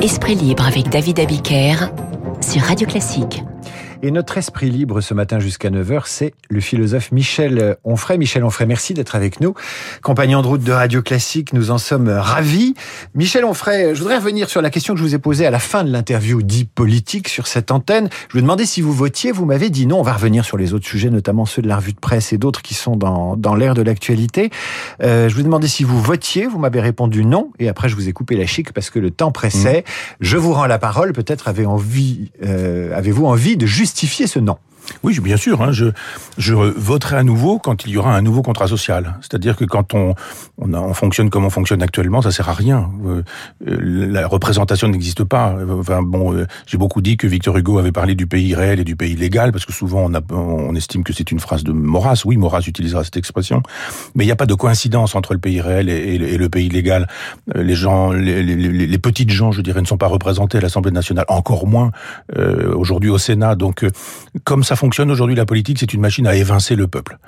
Esprit libre avec David Abiker sur Radio Classique. Et notre esprit libre ce matin jusqu'à 9h, c'est le philosophe Michel Onfray. Michel Onfray, merci d'être avec nous. Compagnon de route de Radio Classique, nous en sommes ravis. Michel Onfray, je voudrais revenir sur la question que je vous ai posée à la fin de l'interview dit politique sur cette antenne. Je vous demandais si vous votiez, vous m'avez dit non. On va revenir sur les autres sujets, notamment ceux de la revue de presse et d'autres qui sont dans, dans l'air de l'actualité. Euh, je vous demandais si vous votiez, vous m'avez répondu non. Et après, je vous ai coupé la chic parce que le temps pressait. Mmh. Je vous rends la parole. Peut-être avez envie, euh, avez-vous envie de justifier justifier ce non. Oui, bien sûr. Hein, je, je voterai à nouveau quand il y aura un nouveau contrat social. C'est-à-dire que quand on, on, on, fonctionne comme on fonctionne actuellement, ça sert à rien. Euh, la représentation n'existe pas. Enfin, bon, euh, j'ai beaucoup dit que Victor Hugo avait parlé du pays réel et du pays légal, parce que souvent on, a, on estime que c'est une phrase de Maurras. Oui, Maurras utilisera cette expression. Mais il n'y a pas de coïncidence entre le pays réel et, le pays légal. Euh, les gens, les, les, les, petites gens, je dirais, ne sont pas représentés à l'Assemblée nationale, encore moins euh, aujourd'hui au Sénat. Donc, comme ça fonctionne aujourd'hui la politique, c'est une machine à évincer le peuple.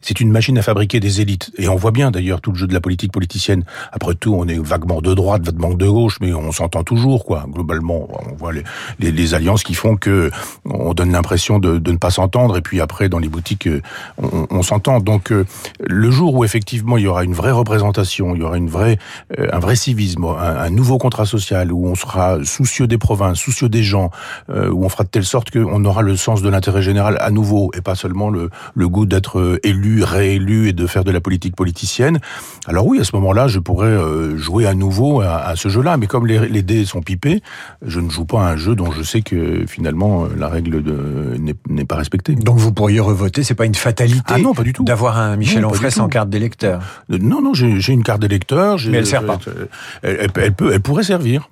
C'est une machine à fabriquer des élites. Et on voit bien d'ailleurs tout le jeu de la politique politicienne. Après tout, on est vaguement de droite, vaguement de gauche, mais on s'entend toujours, quoi. Globalement, on voit les, alliances qui font que on donne l'impression de, ne pas s'entendre. Et puis après, dans les boutiques, on, on s'entend. Donc, euh, le jour où effectivement il y aura une vraie représentation, il y aura une vraie, euh, un vrai civisme, un, un, nouveau contrat social, où on sera soucieux des provinces, soucieux des gens, euh, où on fera de telle sorte qu'on aura le sens de l'intérêt général à nouveau, et pas seulement le, le goût d'être élu réélu et de faire de la politique politicienne, alors oui, à ce moment-là, je pourrais euh, jouer à nouveau à, ce jeu-là. Mais comme les, dés sont pipés, je ne joue pas à un jeu dont je sais que finalement la règle n'est pas respectée. Donc vous pourriez revoter, c'est pas une fatalité ah non, pas du tout. d'avoir un Michel Onfray sans carte d'électeur euh, Non, non, j'ai une carte d'électeur. Mais elle sert pas. elle, peut, elle pourrait servir.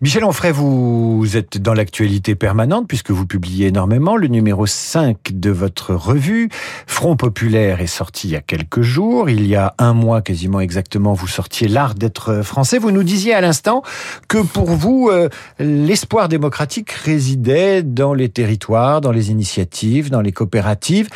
Michel Onfray, vous êtes dans l'actualité permanente puisque vous publiez énormément. Le numéro 5 de votre revue, Front Populaire, est sorti il y a quelques jours. Il y a un mois quasiment exactement, vous sortiez L'Art d'être français. Vous nous disiez à l'instant que pour vous, euh, l'espoir démocratique résidait dans les territoires, dans les initiatives, dans les coopératives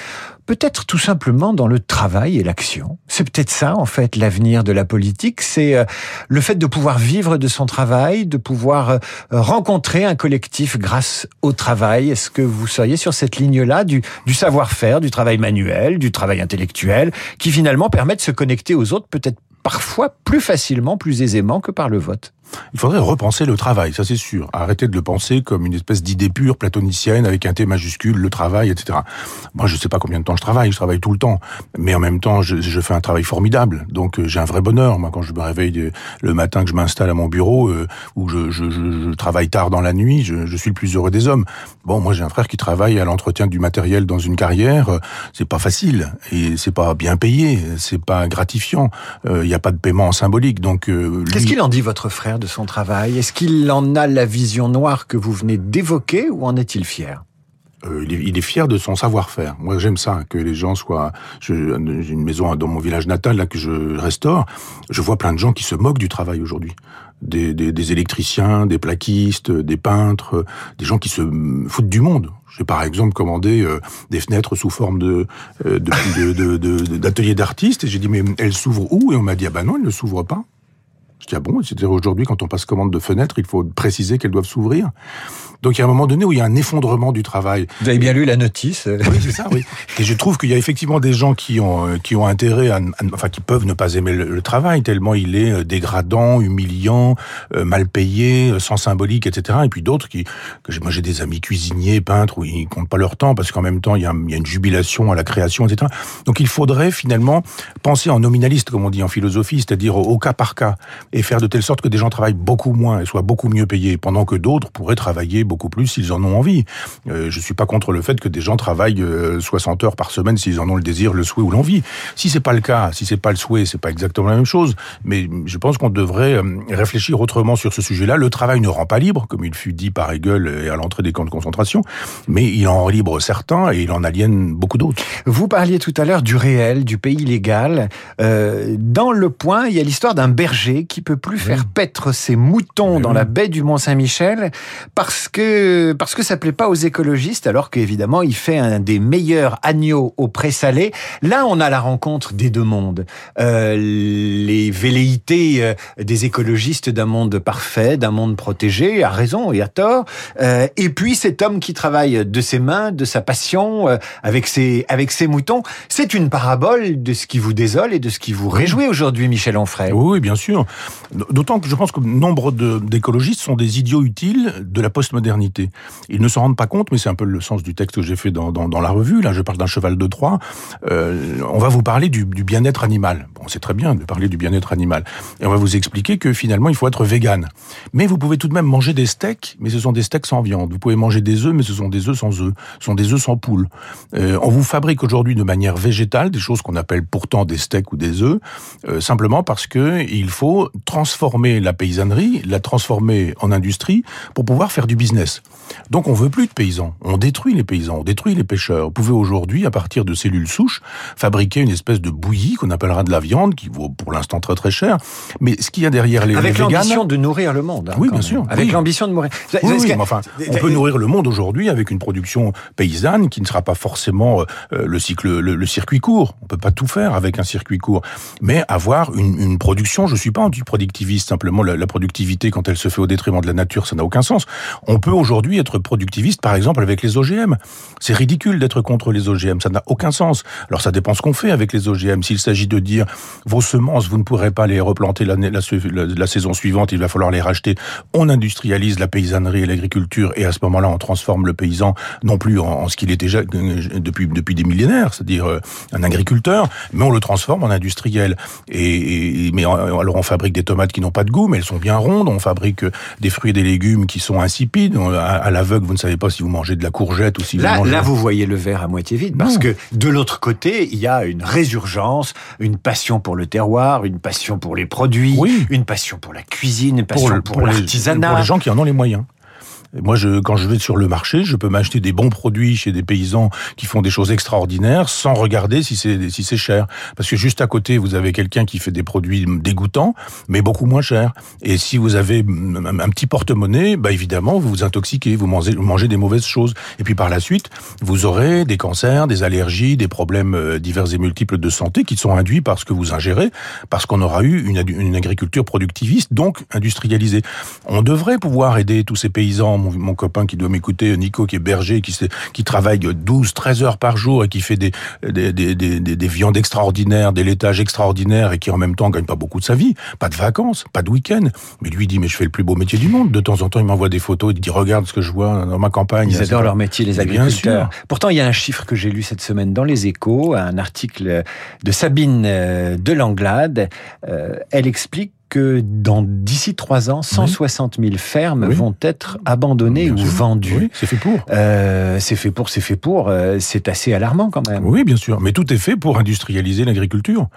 peut-être tout simplement dans le travail et l'action. C'est peut-être ça, en fait, l'avenir de la politique. C'est euh, le fait de pouvoir vivre de son travail, de pouvoir euh, rencontrer un collectif grâce au travail. Est-ce que vous seriez sur cette ligne-là du, du savoir-faire, du travail manuel, du travail intellectuel, qui finalement permet de se connecter aux autres peut-être parfois plus facilement, plus aisément que par le vote? Il faudrait repenser le travail, ça c'est sûr. Arrêter de le penser comme une espèce d'idée pure platonicienne avec un T majuscule, le travail, etc. Moi, je sais pas combien de temps je travaille, je travaille tout le temps, mais en même temps, je, je fais un travail formidable. Donc, euh, j'ai un vrai bonheur. Moi, quand je me réveille euh, le matin, que je m'installe à mon bureau, euh, ou je, je, je, travaille tard dans la nuit, je, je, suis le plus heureux des hommes. Bon, moi, j'ai un frère qui travaille à l'entretien du matériel dans une carrière. C'est pas facile et c'est pas bien payé, c'est pas gratifiant. Il n'y a pas de paiement symbolique. Donc, qu'est-ce qu'il en dit votre frère? De son travail Est-ce qu'il en a la vision noire que vous venez d'évoquer ou en est-il fier? Euh, il, est, fier de son savoir-faire. Moi, j'aime ça, que les gens soient. J'ai une maison dans mon village natal là que je restaure. Je vois plein de gens qui se moquent du travail aujourd'hui. Des, électriciens, des plaquistes, des peintres, des gens qui se foutent du monde. J'ai par exemple commandé euh, des fenêtres sous forme de euh, d'atelier d'artistes et j'ai dit mais elles s'ouvrent où? Et on m'a dit ah ben non, elles ne s'ouvrent pas. Je dis, ah bon, c'est-à-dire aujourd'hui, quand on passe commande de fenêtres, il faut préciser qu'elles doivent s'ouvrir. Donc il y a un moment donné où il y a un effondrement du travail. Vous avez bien lu la notice Oui, c'est ça, oui. Et je trouve qu'il y a effectivement des gens qui ont euh, qui ont intérêt, à, enfin qui peuvent ne pas aimer le, travail tellement il est euh, dégradant, humiliant, euh, mal payé, sans symbolique, etc. Et puis d'autres qui, que moi j'ai des amis cuisiniers, peintres, où ils comptent pas leur temps parce qu'en même temps il y, a, il y a une jubilation à la création, etc. Donc il faudrait finalement penser en nominaliste, comme on dit en philosophie, c'est-à-dire au, au cas par cas, et faire de telle sorte que des gens travaillent beaucoup moins et soient beaucoup mieux payés, pendant que d'autres pourraient travailler beaucoup plus s'ils en ont envie. Euh, je suis pas contre le fait que des gens travaillent 60 euh, heures par semaine s'ils en ont le désir, le souhait ou l'envie. Si c'est pas le cas, si c'est pas le souhait, c'est pas exactement la même chose. Mais je pense qu'on devrait euh, réfléchir autrement sur ce sujet-là. Le travail ne rend pas libre, comme il fut dit par Hegel et à l'entrée des camps de concentration, mais il en rend libre certains et il en aliène beaucoup d'autres. Vous parliez tout à l'heure du réel, du pays légal. Euh, dans le point, il y a l'histoire d'un berger qui peut plus faire paître ses moutons dans la baie du Mont-Saint-Michel parce que parce que ça plaît pas aux écologistes, alors qu'évidemment il fait un des meilleurs agneaux au présalé. Là, on a la rencontre des deux mondes. Euh, les velléités euh, des écologistes d'un monde parfait, d'un monde protégé, à raison et à tort. Euh, et puis cet homme qui travaille de ses mains, de sa passion, euh, avec ses avec ses moutons. C'est une parabole de ce qui vous désole et de ce qui vous réjouit aujourd'hui, Michel Onfray. Oui, bien sûr. D'autant que je pense que nombre d'écologistes sont des idiots utiles de la postmodernité. Ils ne s'en rendent pas compte, mais c'est un peu le sens du texte que j'ai fait dans, dans, la revue. Là, je parle d'un cheval de Troie. Euh, on va vous parler du, du bien-être animal. Bon, c'est très bien de parler du bien-être animal. Et on va vous expliquer que finalement, il faut être vegan. Mais vous pouvez tout de même manger des steaks, mais ce sont des steaks sans viande. Vous pouvez manger des œufs, mais ce sont des œufs sans œufs. Ce sont des œufs sans poule. Euh, on vous fabrique aujourd'hui de manière végétale des choses qu'on appelle pourtant des steaks ou des œufs, euh, simplement parce que il faut transformer la paysannerie, la transformer en industrie pour pouvoir faire du business. Donc on veut plus de paysans. On détruit les paysans, on détruit les pêcheurs. Vous pouvez aujourd'hui, à partir de cellules souches, fabriquer une espèce de bouillie qu'on appellera de la viande, qui vaut pour l'instant très très cher. Mais ce qu'il y a derrière les avec l'ambition de nourrir le monde. Hein, oui, bien sûr. Avec l'ambition de nourrir. Oui, oui, enfin, on peut nourrir le monde aujourd'hui avec une production paysanne qui ne sera pas forcément euh, le cycle, le, le, circuit court. On peut pas tout faire avec un circuit court, mais avoir une, une production. Je suis pas anti-productiviste. Simplement, la, productivité quand elle se fait au détriment de la nature, ça n'a aucun sens. On peut aujourd'hui être productiviste, par exemple, avec les OGM. C'est ridicule d'être contre les OGM. Ça n'a aucun sens. Alors, ça dépend ce qu'on fait avec les OGM. S'il s'agit de dire vos semences, vous ne pourrez pas les replanter la, saison suivante, il va falloir les racheter. On industrialise la paysannerie et l'agriculture, et à ce moment-là, on transforme le paysan non plus en, ce qu'il est déjà euh, depuis depuis des millénaires, c'est-à-dire euh, un agriculteur, mais on le transforme en industriel. Et mais alors on fabrique des tomates qui n'ont pas de goût, mais elles sont bien rondes. On fabrique des fruits et des légumes qui sont insipides. À, à l'aveugle, vous ne savez pas si vous mangez de la courgette ou si là, vous mangez... Là, vous voyez le verre à moitié vide, parce non. que de l'autre côté, il y a une résurgence, une passion pour le terroir, une passion pour les produits, oui. une passion pour la cuisine, une passion pour, pour, pour l'artisanat. Pour les gens qui en ont les moyens. Moi, je, quand je vais sur le marché, je peux m'acheter des bons produits chez des paysans qui font des choses extraordinaires sans regarder si c'est si c'est cher. Parce que juste à côté, vous avez quelqu'un qui fait des produits dégoûtants, mais beaucoup moins chers. Et si vous avez un, petit porte-monnaie, bah évidemment, vous vous intoxiquez, vous mangez, vous mangez des mauvaises choses. Et puis par la suite, vous aurez des cancers, des allergies, des problèmes divers et multiples de santé qui sont induits par ce que vous ingérez, parce qu'on aura eu une, une agriculture productiviste, donc industrialisée. On devrait pouvoir aider tous ces paysans mon, mon, copain qui doit m'écouter, Nico, qui est berger, qui, qui travaille 12, 13 heures par jour et qui fait des, des, des, des, des viandes extraordinaires, des laitages extraordinaires et qui en même temps gagne pas beaucoup de sa vie, pas de vacances, pas de week-end. Mais lui dit, mais je fais le plus beau métier du monde. De temps en temps, il m'envoie des photos, il dit, regarde ce que je vois dans ma campagne. Ils adorent leur métier, les agriculteurs. Pourtant, il y a un chiffre que j'ai lu cette semaine dans les échos, un article de Sabine euh, de Langlade. Euh, elle explique que dans d'ici trois ans, 160 000 fermes oui. vont être abandonnées bien ou sûr. vendues. Oui, c'est fait pour. Euh, c'est fait pour, c'est fait pour. Euh, c'est assez alarmant quand même. Oui, bien sûr. Mais tout est fait pour industrialiser l'agriculture.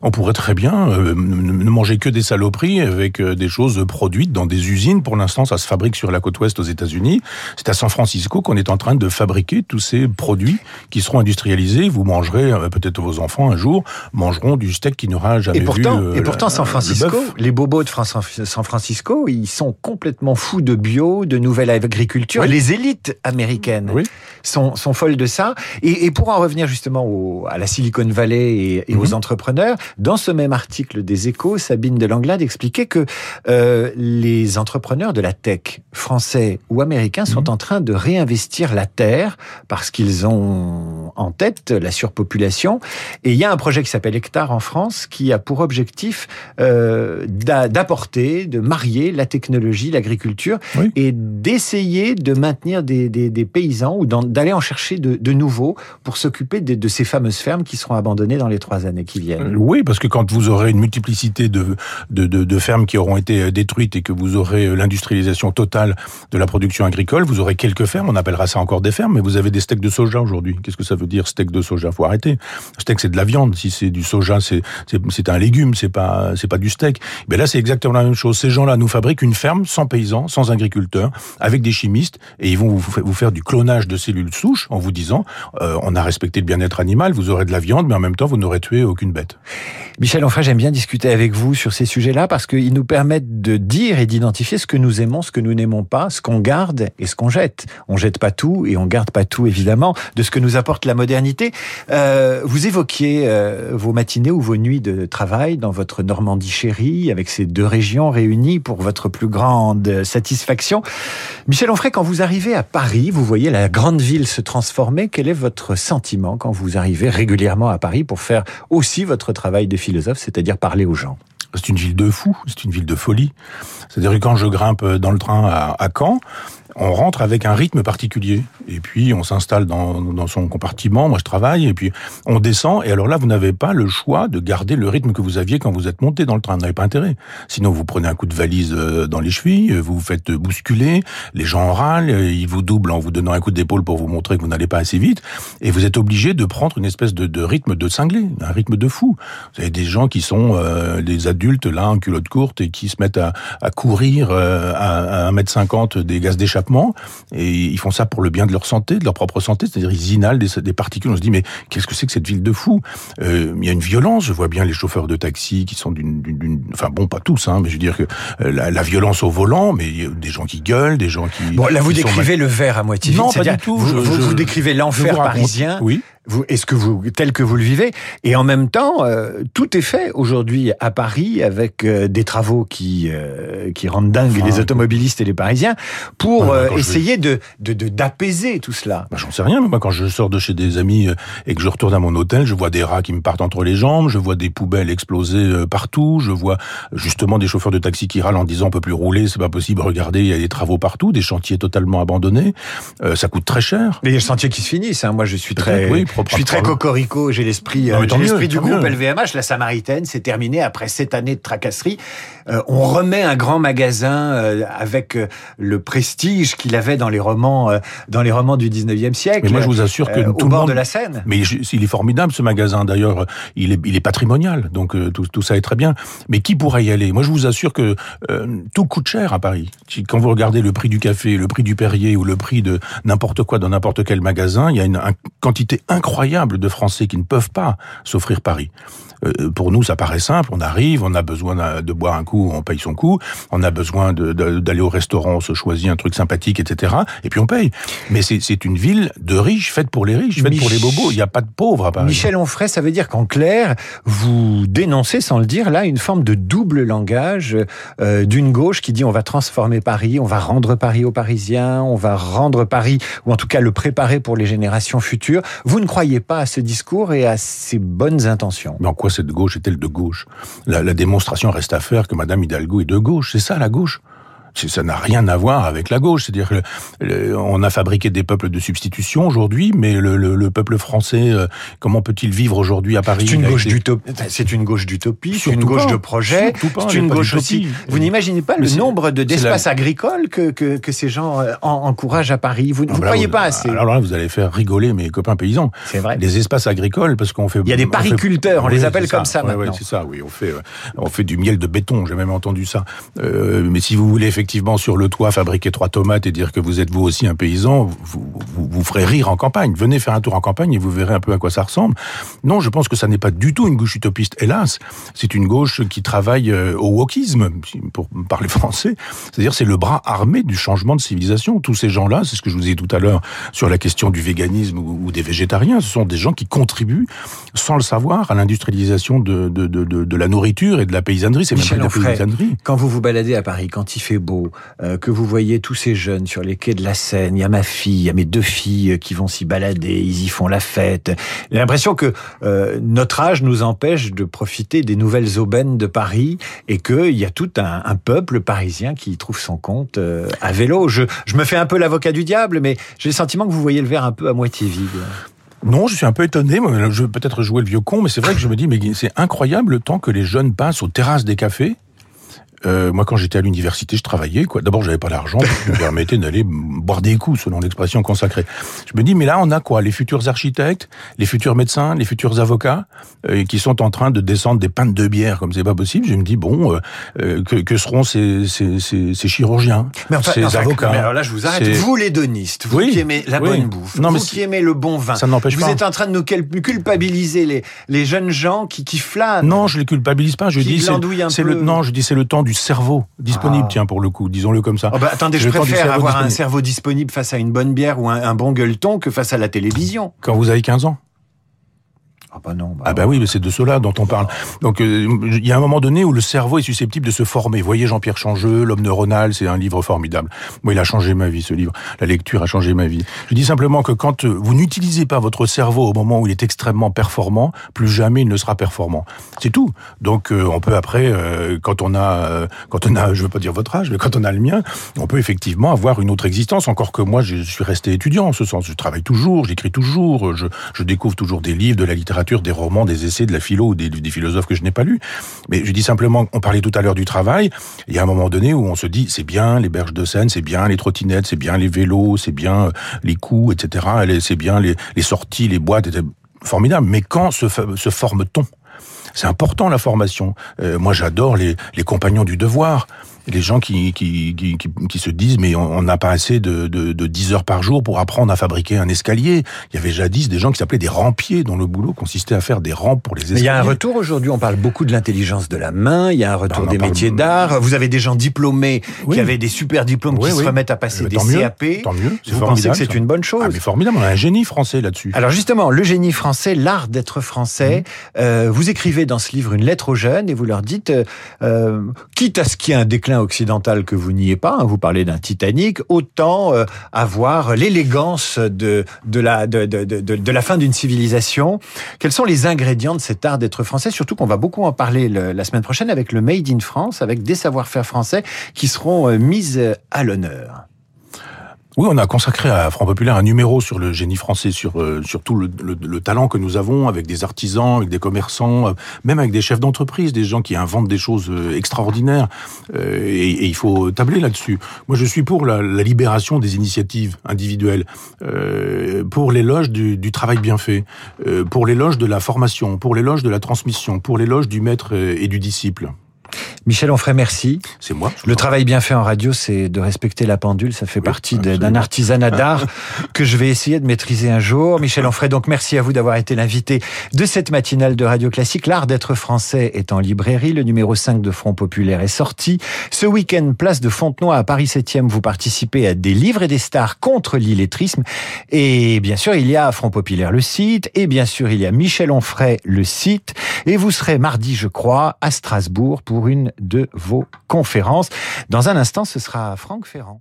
On pourrait très bien euh, ne manger que des saloperies avec euh, des choses produites dans des usines. Pour l'instant, ça se fabrique sur la côte ouest aux États-Unis. C'est à San Francisco qu'on est en train de fabriquer tous ces produits qui seront industrialisés. Vous mangerez, euh, peut-être vos enfants un jour mangeront du steak qui n'aura jamais et pourtant, vu. et pourtant, San Francisco, les bobos de San Francisco, ils sont complètement fous de bio, de nouvelle agriculture. Oui. Les élites américaines oui. sont, sont, folles de ça. Et, et, pour en revenir justement au, à la Silicon Valley et, et aux entrepreneurs, dans ce même article des Échos, Sabine de Langlade expliquait que euh, les entrepreneurs de la tech, français ou américains, sont mmh. en train de réinvestir la terre parce qu'ils ont en tête la surpopulation. Et il y a un projet qui s'appelle Hectare en France qui a pour objectif euh, d'apporter, de marier la technologie, l'agriculture oui. et d'essayer de maintenir des, des, des paysans ou d'aller en chercher de, de, nouveaux pour s'occuper de, de, ces fameuses fermes qui seront abandonnées dans les trois années qui viennent. Oui, parce que quand vous aurez une multiplicité de, de fermes qui auront été détruites et que vous aurez l'industrialisation totale de la production agricole, vous aurez quelques fermes, on appellera ça encore des fermes, mais vous avez des steaks de soja aujourd'hui. Qu'est-ce que ça veut dire steak de soja? Faut arrêter. Steak c'est de la viande. Si c'est du soja, c'est c'est un légume, c'est pas c'est pas du steak. Mais là, c'est exactement la même chose. Ces gens-là nous fabriquent une ferme sans paysans, sans agriculteurs, avec des chimistes, et ils vont vous faire du clonage de cellules souches en vous disant euh, on a respecté le bien-être animal, vous aurez de la viande, mais en même temps, vous n'aurez tué aucune bête. Michel Onfray, j'aime bien discuter avec vous sur ces sujets-là parce qu'ils nous permettent de dire et d'identifier ce que nous aimons, ce que nous n'aimons pas, ce qu'on garde et ce qu'on jette. On jette pas tout et on garde pas tout, évidemment, de ce que nous apporte la modernité. Euh, vous évoquiez euh, vos matinées ou vos nuits de travail dans votre Normandie chérie, avec ces deux régions réunies pour votre plus grande satisfaction. Michel Onfray, quand vous arrivez à Paris, vous voyez la grande ville se transformer. Quel est votre sentiment quand vous arrivez régulièrement à Paris pour faire aussi votre travail de philosophe, c'est-à-dire parler aux gens? C'est une ville de fous, c'est une ville de folie. C'est-à-dire quand je grimpe dans le train à Caen, on rentre avec un rythme particulier. Et puis, on s'installe dans, dans, son compartiment, moi je travaille, et puis on descend, et alors là, vous n'avez pas le choix de garder le rythme que vous aviez quand vous êtes monté dans le train. Vous n'avez pas intérêt. Sinon, vous prenez un coup de valise euh, dans les chevilles, vous vous faites bousculer, les gens râlent, ils vous doublent en vous donnant un coup d'épaule pour vous montrer que vous n'allez pas assez vite, et vous êtes obligé de prendre une espèce de, de, rythme de cinglé, un rythme de fou. Vous avez des gens qui sont euh, des adultes, là, en culotte courte, et qui se mettent à, à courir euh, à, à 1m50 des gaz d'échappement, et ils font ça pour le bien de leur santé, de leur propre santé, c'est-à-dire ils inhalent des, particules. On se dit mais qu'est-ce que c'est que cette ville de fous? Euh, Il y a une violence. Je vois bien les chauffeurs de taxi qui sont d'une, enfin bon pas tous, hein, mais je veux dire que euh, la, violence au volant, mais des gens qui gueulent, des gens qui. Bon là vous décrivez le verre à moitié vide. Non pas du tout. Vous, vous, décrivez l'enfer parisien. Oui est-ce que vous, tel que vous le vivez, et en même temps, euh, tout est fait aujourd'hui à Paris avec euh, des travaux qui euh, qui rendent dingue les automobilistes et les Parisiens pour essayer de d'apaiser tout cela. Bah, J'en sais rien, mais moi quand je sors de chez des amis et que je retourne à mon hôtel, je vois des rats qui me partent entre les jambes, je vois des poubelles exploser partout, je vois justement des chauffeurs de taxi qui râlent en disant on peut plus rouler, c'est pas possible, regardez, il y a des travaux partout, des chantiers totalement abandonnés, ça coûte très cher. Mais il y a des chantiers qui se finissent. Hein. Moi, je suis très je suis très cocorico, j'ai l'esprit euh, l'esprit du groupe LVMH. La Samaritaine, c'est terminé après sept années de tracasserie. Euh, on remet un grand magasin euh, avec le prestige qu'il avait dans les romans dans les romans du 19e siècle. Mais moi, je vous assure que tout au bord de la Seine. Mais il est formidable ce magasin. D'ailleurs, il est, il est patrimonial, donc tout, tout, ça est très bien. Mais qui pourrait y aller? Moi, je vous assure que tout coûte cher à Paris. Quand vous regardez le prix du café, le prix du Perrier ou le prix de n'importe quoi dans n'importe quel magasin, il y a une, une quantité incroyable de Français qui ne peuvent pas s'offrir Paris. Euh, pour nous, ça paraît simple. On arrive, on a besoin de boire un coup, on paye son coup. On a besoin d'aller au restaurant, on se choisit un truc sympathique, etc. Et puis on paye. Mais c'est une ville de riches, faite pour les riches, faite pour les bobos. Il n'y a pas de pauvres à Paris. Michel Onfray, ça veut dire qu'en clair, vous dénoncez, sans le dire, là, une forme de double langage euh, d'une gauche qui dit on va transformer Paris, on va rendre Paris aux Parisiens, on va rendre Paris, ou en tout cas le préparer pour les générations futures. Vous ne croyez pas à ce discours et à ses bonnes intentions. Mais en quoi cette gauche est-elle de gauche? La, la démonstration reste à faire que Madame Hidalgo est de gauche. C'est ça la gauche? Ça n'a rien à voir avec la gauche. C'est-à-dire qu'on a fabriqué des peuples de substitution aujourd'hui, mais le, le, le, peuple français, euh, comment peut-il vivre aujourd'hui à Paris? C'est une, gauche d'utopie. C'est une gauche d'utopie. C'est une gauche de projet. C'est une gauche aussi. Vous n'imaginez pas le nombre de d'espaces agricoles que, que, que, ces gens euh, encouragent à Paris. Vous ne croyez pas assez. Alors là, vous allez faire rigoler mes copains paysans. C'est vrai. Les espaces agricoles, parce qu'on fait. Il y a des pariculteurs, on, les appelle comme ça, maintenant. Ouais, c'est ça. Oui, on fait on fait du miel de béton. J'ai même entendu ça. Euh, mais si vous voulez effectivement sur le toit fabriquer trois tomates et dire que vous êtes vous aussi un paysan, vous, vous, vous, ferez rire en campagne. Venez faire un tour en campagne et vous verrez un peu à quoi ça ressemble. Non, je pense que ça n'est pas du tout une gauche utopiste, hélas. C'est une gauche qui travaille euh, au wokisme, pour parler français. C'est-à-dire c'est le bras armé du changement de civilisation. Tous ces gens-là, c'est ce que je vous ai dit tout à l'heure sur la question du véganisme ou des végétariens, ce sont des gens qui contribuent, sans le savoir, à l'industrialisation de, de, de, de, la nourriture et de la paysannerie. C'est même pas de la paysannerie. Quand vous vous baladez à Paris, quand il fait euh, que vous voyez tous ces jeunes sur les quais de la Seine, il y a ma fille, il y a mes deux filles qui vont s'y balader, ils y font la fête. J'ai l'impression que euh, notre âge nous empêche de profiter des nouvelles aubaines de Paris et qu'il y a tout un, peuple parisien qui trouve son compte euh, à vélo. Je, me fais un peu l'avocat du diable, mais j'ai le sentiment que vous voyez le verre un peu à moitié vide. Non, je suis un peu étonné. Je veux peut-être jouer le vieux con, mais c'est vrai que je me dis, mais c'est incroyable le temps que les jeunes passent aux terrasses des cafés Euh, moi, quand j'étais à l'université, je travaillais. Quoi. D'abord, j'avais pas d'argent, qui me permettait d'aller boire des coups, selon l'expression consacrée. Je me dis, mais là, on a quoi? Les futurs architectes, les futurs médecins, les futurs avocats, euh, qui sont en train de descendre des pintes de bière, comme c'est pas possible. Je me dis, bon, euh, euh que, que, seront ces, ces, ces, ces chirurgiens, mais enfin, ces avocats mais Alors là, je vous arrête. Vous, l'hédoniste, vous oui, qui aimez la oui. bonne bouffe, non, vous mais qui aimez le bon vin, ça n'empêche vous pas. êtes en train de nous culpabiliser les, les jeunes gens qui, qui flânent. Non, je les culpabilise pas. Je dis, c'est le non, je dis c'est le temps du cerveau disponible, Ah. tiens pour le coup, disons-le comme ça. Oh bah, attendez, je du préfère avoir un cerveau disponible face à une bonne bière ou un, un bon gueuleton que face à la télévision. Quand vous avez 15 ans. Ah bah non. Bah Ah bah oui, mais c'est de cela dont on parle. Donc euh, il y a un moment donné où le cerveau est susceptible de se former. Vous voyez Jean-Pierre Changeux, L'homme neuronal, c'est un livre formidable. Moi, il a changé ma vie ce livre. La lecture a changé ma vie. Je dis simplement que quand euh, vous n'utilisez pas votre cerveau au moment où il est extrêmement performant, plus jamais il ne sera performant. C'est tout. Donc euh, on peut après euh, quand on a quand on a je veux pas dire votre âge, mais quand on a le mien, on peut effectivement avoir une autre existence encore que moi je suis resté étudiant en ce sens. Je travaille toujours, j'écris toujours, je, je découvre toujours des livres, de la littérature des romans, des essais, de la philo ou des, des philosophes que je n'ai pas lus. Mais je dis simplement, on parlait tout à l'heure du travail. Il y a un moment donné où on se dit, c'est bien les berges de Seine, c'est bien les trottinettes, c'est bien les vélos, c'est bien euh, les coups, etc. C'est bien les, sorties, les boîtes, etc. formidable. Mais quand se, forme-t-on? C'est important la formation. Euh, moi, j'adore les compagnons du devoir les gens qui, qui, qui, qui, se disent mais on n'a pas assez de, de, de 10 heures par jour pour apprendre à fabriquer un escalier. Il y avait jadis des gens qui s'appelaient des rampiers dont le boulot consistait à faire des rampes pour les escaliers. Mais il y a un retour aujourd'hui, on parle beaucoup de l'intelligence de la main, il y a un retour Ben, on en des parle- métiers d'art, vous avez des gens diplômés Oui. qui avaient des super diplômes Oui, qui se remettent à passer Euh, des tant mieux, CAP. Tant mieux, Vous pensez que c'est une bonne chose Ah mais formidable, on a un génie français là-dessus. Alors justement, le génie français, l'art d'être français, Mmh. euh, vous écrivez dans ce livre une lettre aux jeunes et vous leur dites, euh, euh, quitte à ce qu'il y ait un déclin occidental que vous n'y ait pas, hein, vous parlez d'un Titanic, autant euh, avoir l'élégance de, de, la, de, de, de, la fin d'une civilisation. Quels sont les ingrédients de cet art d'être français? Surtout qu'on va beaucoup en parler le- la semaine prochaine avec le Made in France, avec des savoir-faire français qui seront euh, mis euh, à l'honneur. Oui, on a consacré à Front Populaire un numéro sur le génie français, sur, euh, tout le, le- le talent que nous avons avec des artisans, avec des commerçants, euh, même avec des chefs d'entreprise, des gens qui inventent des choses euh, extraordinaires. Euh, et, il faut tabler là-dessus. Moi, je suis pour la, libération des initiatives individuelles, pour l'éloge du, travail bien fait, pour l'éloge de la formation, pour l'éloge de la transmission, pour l'éloge du maître et du disciple. Michel Onfray, merci. C'est moi. Le travail bien fait en radio, c'est de respecter la pendule. Ça fait Oui, partie d'un artisanat d'art que je vais essayer de maîtriser un jour. Michel Onfray, donc merci à vous d'avoir été l'invité de cette matinale de Radio Classique. L'art d'être français est en librairie. Le numéro 5 de Front Populaire est sorti. Ce week-end, place de Fontenoy à Paris 7e, vous participez à des livres et des stars contre l'illettrisme. Et bien sûr, il y a Front Populaire, le site. Et bien sûr, il y a Michel Onfray, le site. Et vous serez mardi, je crois, à Strasbourg pour une de vos conférences. Dans un instant, ce sera Franck Ferrand.